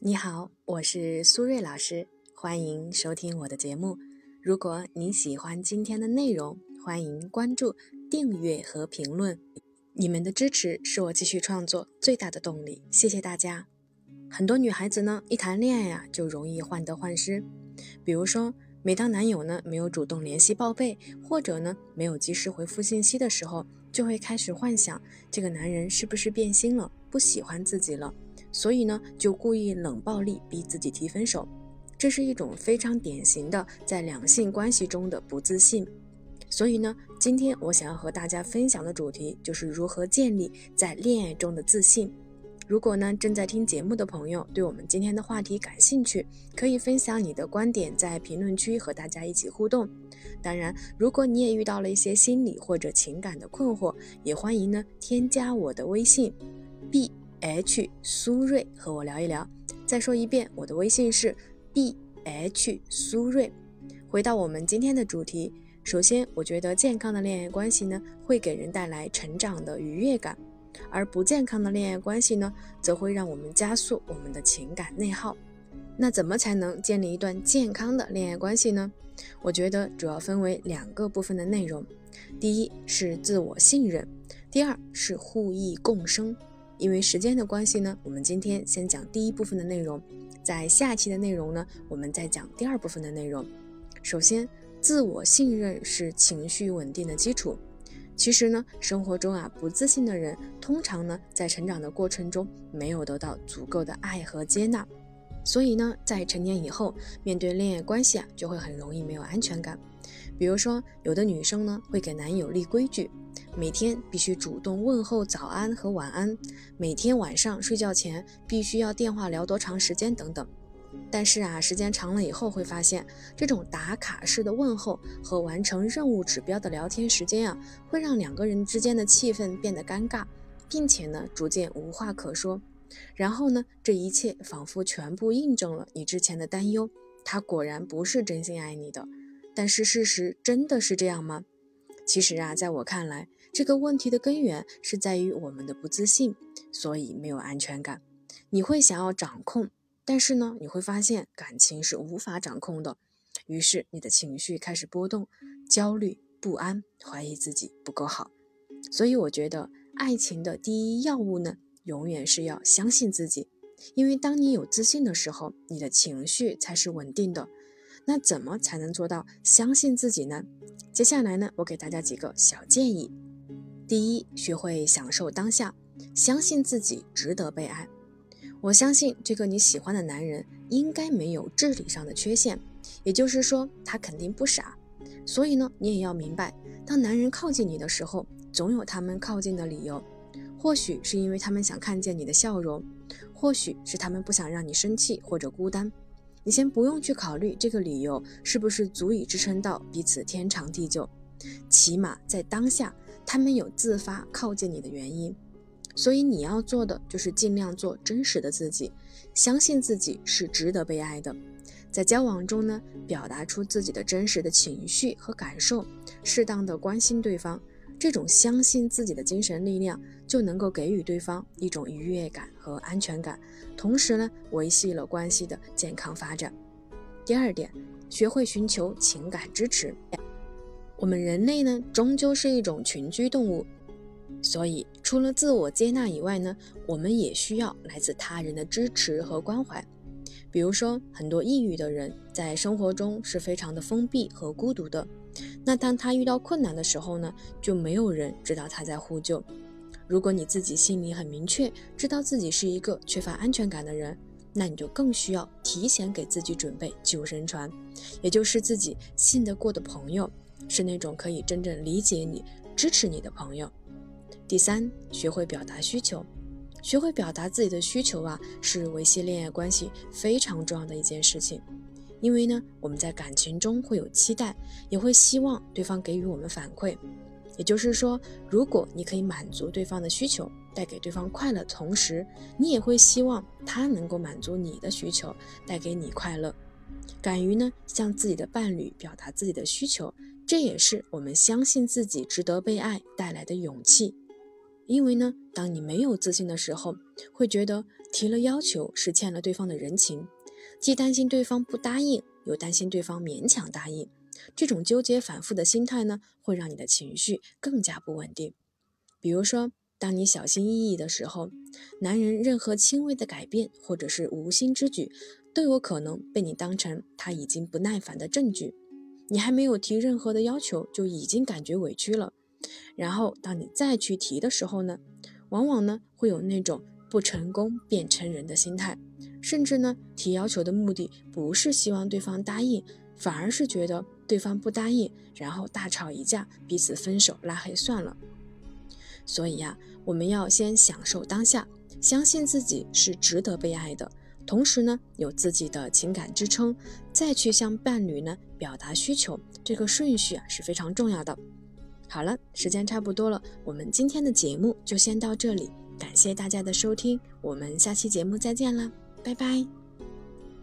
你好，我是苏瑞老师，欢迎收听我的节目。如果你喜欢今天的内容，欢迎关注、订阅和评论。你们的支持是我继续创作最大的动力，谢谢大家。很多女孩子呢，一谈恋爱啊，就容易患得患失。比如说，每当男友呢没有主动联系报备，或者呢没有及时回复信息的时候，就会开始幻想这个男人是不是变心了，不喜欢自己了。所以呢，就故意冷暴力逼自己提分手，这是一种非常典型的在两性关系中的不自信。所以呢，今天我想要和大家分享的主题就是如何建立在恋爱中的自信。如果呢正在听节目的朋友对我们今天的话题感兴趣，可以分享你的观点在评论区和大家一起互动。当然，如果你也遇到了一些心理或者情感的困惑，也欢迎呢添加我的微信 b。H 苏瑞和我聊一聊。再说一遍，我的微信是 b h 苏瑞。回到我们今天的主题，首先，我觉得健康的恋爱关系呢，会给人带来成长的愉悦感，而不健康的恋爱关系呢，则会让我们加速我们的情感内耗。那怎么才能建立一段健康的恋爱关系呢？我觉得主要分为两个部分的内容，第一是自我信任，第二是互益共生。因为时间的关系呢，我们今天先讲第一部分的内容，在下期的内容呢，我们再讲第二部分的内容。首先，自我信任是情绪稳定的基础。其实呢，生活中啊，不自信的人通常呢，在成长的过程中没有得到足够的爱和接纳，所以呢，在成年以后，面对恋爱关系啊，就会很容易没有安全感。比如说，有的女生呢，会给男友立规矩。每天必须主动问候早安和晚安，每天晚上睡觉前必须要电话聊多长时间等等。但是啊，时间长了以后会发现，这种打卡式的问候和完成任务指标的聊天时间啊，会让两个人之间的气氛变得尴尬，并且呢，逐渐无话可说。然后呢，这一切仿佛全部印证了你之前的担忧，他果然不是真心爱你的。但是事实真的是这样吗？其实啊，在我看来，这个问题的根源是在于我们的不自信，所以没有安全感。你会想要掌控，但是呢，你会发现感情是无法掌控的，于是你的情绪开始波动，焦虑、不安，怀疑自己不够好。所以我觉得，爱情的第一要务呢，永远是要相信自己，因为当你有自信的时候，你的情绪才是稳定的。那怎么才能做到相信自己呢？接下来呢，我给大家几个小建议。第一，学会享受当下，相信自己值得被爱。我相信这个你喜欢的男人应该没有智力上的缺陷，也就是说他肯定不傻。所以呢，你也要明白，当男人靠近你的时候，总有他们靠近的理由。或许是因为他们想看见你的笑容，或许是他们不想让你生气或者孤单。你先不用去考虑这个理由是不是足以支撑到彼此天长地久，起码在当下，他们有自发靠近你的原因。所以你要做的就是尽量做真实的自己，相信自己是值得被爱的。在交往中呢，表达出自己的真实的情绪和感受，适当的关心对方。这种相信自己的精神力量，就能够给予对方一种愉悦感和安全感，同时呢，维系了关系的健康发展。第二点，学会寻求情感支持。我们人类呢，终究是一种群居动物，所以除了自我接纳以外呢，我们也需要来自他人的支持和关怀。比如说，很多抑郁的人在生活中是非常的封闭和孤独的。那当他遇到困难的时候呢，就没有人知道他在呼救。如果你自己心里很明确，知道自己是一个缺乏安全感的人，那你就更需要提前给自己准备救生船，也就是自己信得过的朋友，是那种可以真正理解你、支持你的朋友。第三，学会表达需求，学会表达自己的需求啊，是维系恋爱关系非常重要的一件事情。因为呢，我们在感情中会有期待，也会希望对方给予我们反馈。也就是说，如果你可以满足对方的需求，带给对方快乐，同时你也会希望他能够满足你的需求，带给你快乐。敢于呢向自己的伴侣表达自己的需求，这也是我们相信自己值得被爱带来的勇气。因为呢，当你没有自信的时候，会觉得提了要求是欠了对方的人情，既担心对方不答应，又担心对方勉强答应，这种纠结反复的心态呢，会让你的情绪更加不稳定。比如说，当你小心翼翼的时候，男人任何轻微的改变或者是无心之举，都有可能被你当成他已经不耐烦的证据。你还没有提任何的要求，就已经感觉委屈了。然后，当你再去提的时候呢，往往呢会有那种不成功便成仁的心态，甚至呢提要求的目的不是希望对方答应，反而是觉得对方不答应，然后大吵一架，彼此分手拉黑算了。所以呀，我们要先享受当下，相信自己是值得被爱的，同时呢有自己的情感支撑，再去向伴侣呢表达需求，这个顺序啊是非常重要的。好了，时间差不多了，我们今天的节目就先到这里，感谢大家的收听，我们下期节目再见啦，拜拜。